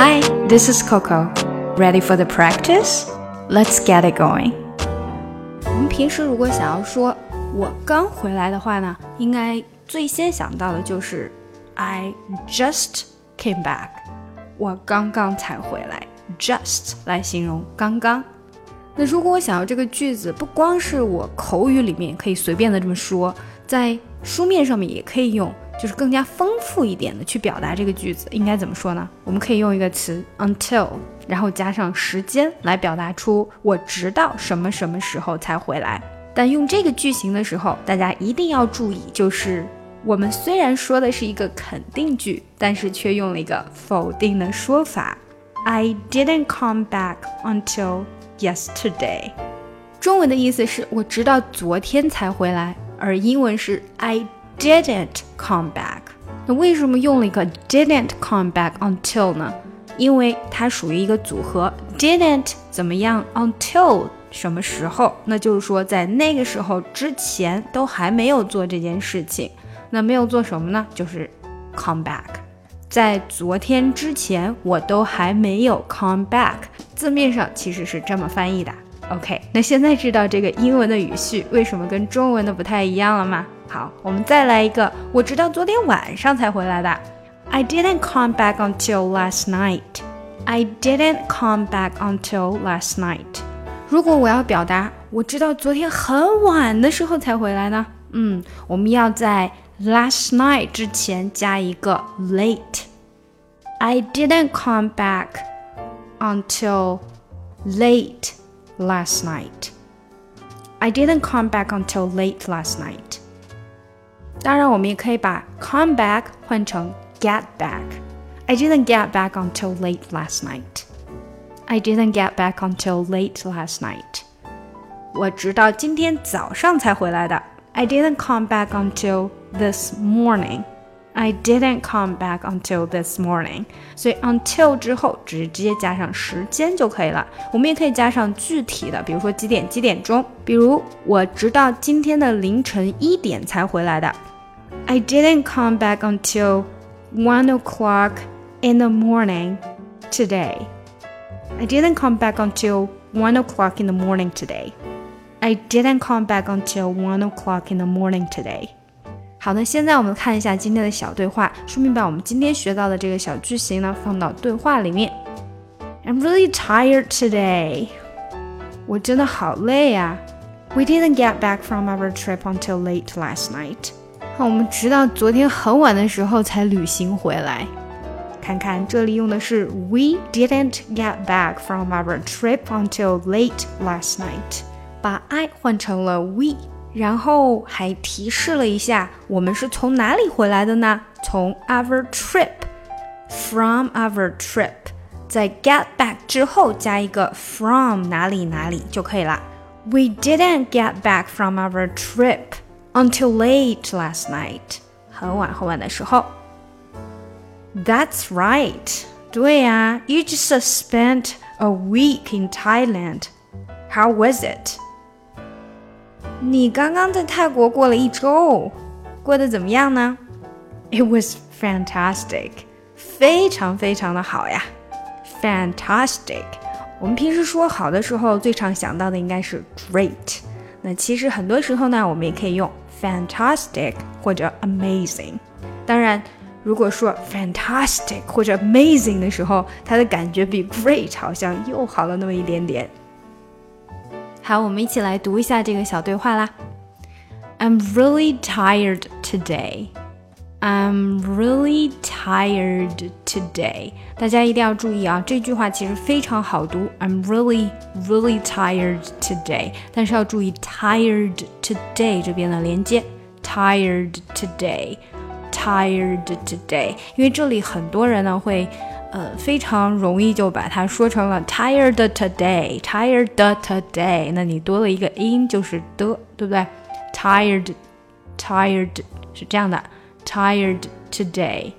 Hi, this is Coco. Ready for the practice? Let's get it going. 我们平时如果想要说我刚回来的话呢，应该最先想到的就是 I just came back。我刚刚才回来，just 来形容刚刚。那如果我想要这个句子，不光是我口语里面可以随便的这么说，在书面上面也可以用，就是更加丰富一点的去表达这个句子，应该怎么说呢？我们可以用一个词 until，然后加上时间来表达出我直到什么什么时候才回来。但用这个句型的时候，大家一定要注意，就是我们虽然说的是一个肯定句，但是却用了一个否定的说法。I didn't come back until yesterday。中文的意思是我直到昨天才回来，而英文是 I didn't come back。那为什么用了一个 didn't come back until 呢？因为它属于一个组合，didn't 怎么样，until 什么时候？那就是说在那个时候之前都还没有做这件事情。那没有做什么呢？就是 come back。在昨天之前，我都还没有 come back。字面上其实是这么翻译的。OK，那现在知道这个英文的语序为什么跟中文的不太一样了吗？好，我们再来一个，我直到昨天晚上才回来的。I didn't come back until last night. I didn't come back until last night. 如果我要表达我直到昨天很晚的时候才回来呢？嗯，我们要在 last night 之前加一个 late。I didn't come back until late last night. I didn't come back until late last night. 当然，我们也可以把 come back 换成 get back. I didn't get back until late last night. I didn't get back until late last night. 我直到今天早上才回来的。I didn't come back until this morning. I didn't come back until this morning。所以 until 之后直接加上时间就可以了。我们也可以加上具体的，比如说几点几点钟。比如我直到今天的凌晨一点才回来的。I didn't come back until one o'clock in the morning today. I didn't come back until one o'clock in the morning today. I didn't come back until one o'clock in the morning today. 好的，现在我们看一下今天的小对话，顺便把我们今天学到的这个小句型呢放到对话里面。I'm really tired today。我真的好累呀。We didn't get back from our trip until late last night。好，我们直到昨天很晚的时候才旅行回来。看看这里用的是 We didn't get back from our trip until late last night，把 I 换成了 we。 然后还提示了一下，我们是从哪里回来的呢？从 our trip，from our trip，在 get back 之后加一个 from 哪里哪里就可以了。We didn't get back from our trip until late last night，很晚很晚的时候。That's right，对呀，You just spent a week in Thailand. How was it? 你刚刚在泰国过了一周，过得怎么样呢？It was fantastic，非常非常的好呀，fantastic。我们平时说好的时候，最常想到的应该是 great。那其实很多时候呢，我们也可以用 fantastic 或者 amazing。当然，如果说 fantastic 或者 amazing 的时候，它的感觉比 great 好像又好了那么一点点。好，我们一起来读一下这个小对话啦。I'm really tired today. I'm really tired today. 大家一定要注意啊，这句话其实非常好读。I'm really, really tired today. 但是要注意 tired today 这边的连接。Tired today, tired today. 因为这里很多人呢会。呃，非常容易就把它说成了 tired today，tired today。那你多了一个音就是的，对不对？tired，tired 是这样的，tired today。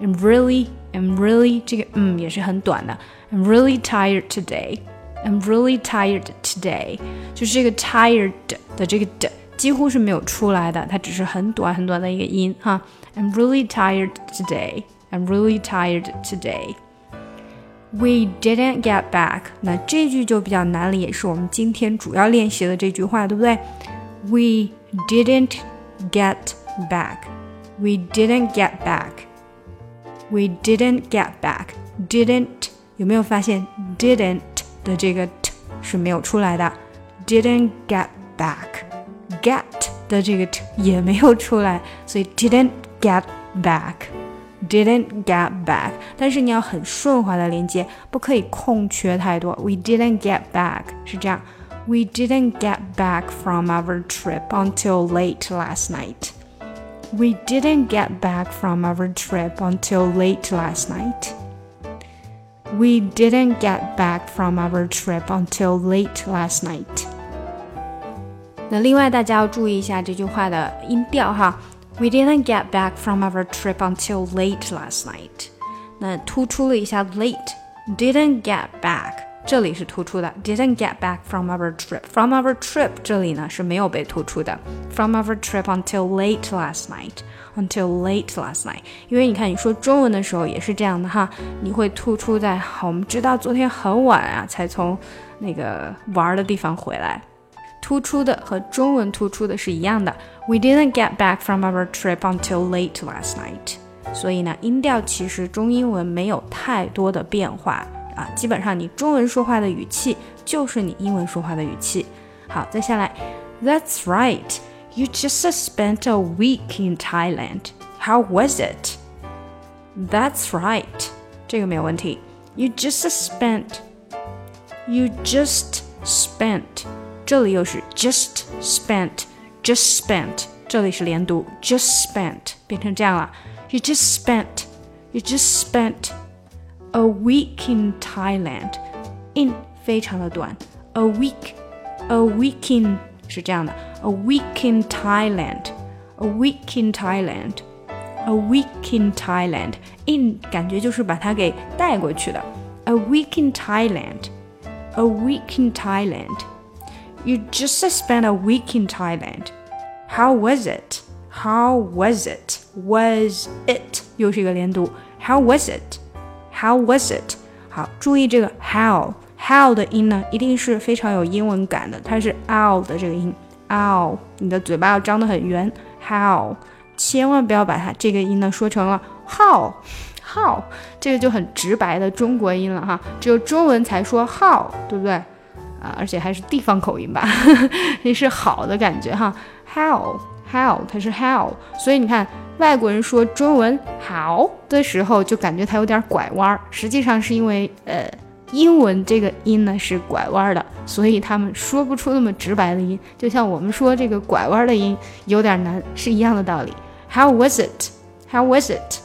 I'm really, I'm really 这个嗯也是很短的。I'm really tired today. I'm really tired today。就是这个 tired 的这个的几乎是没有出来的，它只是很短很短的一个音哈。I'm really tired today. I'm really tired today. We didn't get back。那这句就比较难了，也是我们今天主要练习的这句话，对不对？We didn't get back. We didn't get back. We didn't get back. Didn't 有没有发现 didn't 的这个 t 是没有出来的？Didn't get back. Get 的这个 t 也没有出来，所以 didn't get back。 didn't get back，但是你要很顺滑的连接，不可以空缺太多。We didn't get back 是这样，We didn't get back from our trip until late last night. We didn't get back from our trip until late last night. We didn't get back from our trip until late last night. 那另外大家要注意一下这句话的音调哈。 we didn't get back from our trip until late last night。那突出了一下 late，didn't get back，这里是突出的，didn't get back from our trip。from our trip 这里呢是没有被突出的，from our trip until late last night。until late last night，因为你看你说中文的时候也是这样的哈，你会突出在我们知道昨天很晚啊才从那个玩的地方回来。 突出的和中文突出的是一样的。We didn't get back from our trip until late last night。所以呢，音调其实中英文没有太多的变化啊，基本上你中文说话的语气就是你英文说话的语气。好，再下来，That's right. You just spent a week in Thailand. How was it? That's right. 这个没有问题。You just spent. You just spent. 这里又是 just spent，just spent，这里是连读，just spent 变成这样了。You just spent, you just spent a week in Thailand. In 非常的短，a week, a week in 是这样的，a week in Thailand, a week in Thailand, a week in Thailand. In 感觉就是把它给带过去的，a week in Thailand, a week in Thailand. You just spent a week in Thailand. How was it? How was it? Was it 又是一个连读。How was it? How was it? 好，注意这个 how how 的音呢，一定是非常有英文感的，它是 ow 的这个音，ow，你的嘴巴要张得很圆。How，千万不要把它这个音呢说成了 how how，这个就很直白的中国音了哈，只有中文才说 how，对不对？ 啊，而且还是地方口音吧，也是好的感觉哈。How how 它是 how，所以你看外国人说中文好的时候，就感觉它有点拐弯儿。实际上是因为呃英文这个音呢是拐弯的，所以他们说不出那么直白的音。就像我们说这个拐弯的音有点难，是一样的道理。How was it? How was it?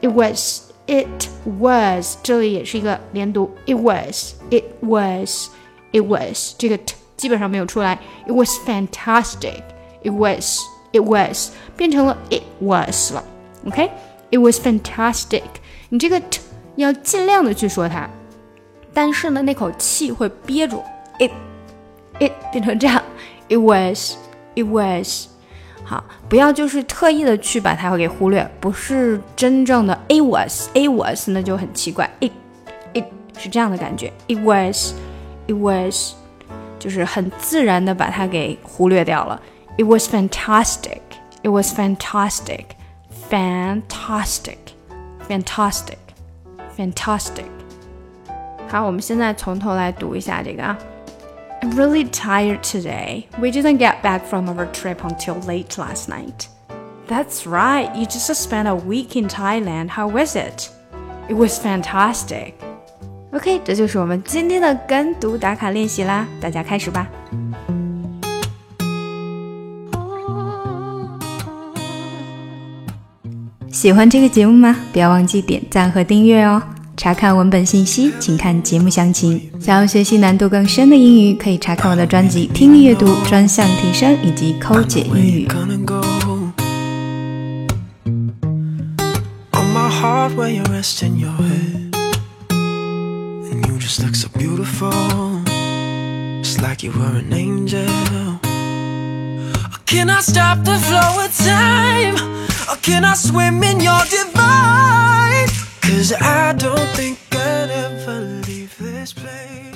It was. It was. 这里也是一个连读。It was. It was. It was 这个 t 基本上没有出来。It was fantastic. It was. It was 变成了 it was 了。OK，It was fantastic。你这个 t 要尽量的去说它，但是呢，那口气会憋住。It it 变成这样。It was. It was. 好，不要就是特意的去把它给忽略，不是真正的 it was. It was 那就很奇怪。It it 是这样的感觉。It was. It was，就是很自然的把它给忽略掉了。It was fantastic. It was fantastic. Fantastic. Fantastic. Fantastic. 好，我们现在从头来读一下这个啊。I'm really tired today. We didn't get back from our trip until late last night. That's right. You just spent a week in Thailand. How was it? It was fantastic. OK，这就是我们今天的跟读打卡练习啦，大家开始吧。喜欢这个节目吗？不要忘记点赞和订阅哦。查看文本信息，请看节目详情。想要学习难度更深的英语，可以查看我的专辑《听力阅读专项提升》以及《抠解英语》。Just look so beautiful, just like you were an angel. Oh, can I stop the flow of time? Or can I swim in your divine? Cause I don't think I'd ever leave this place.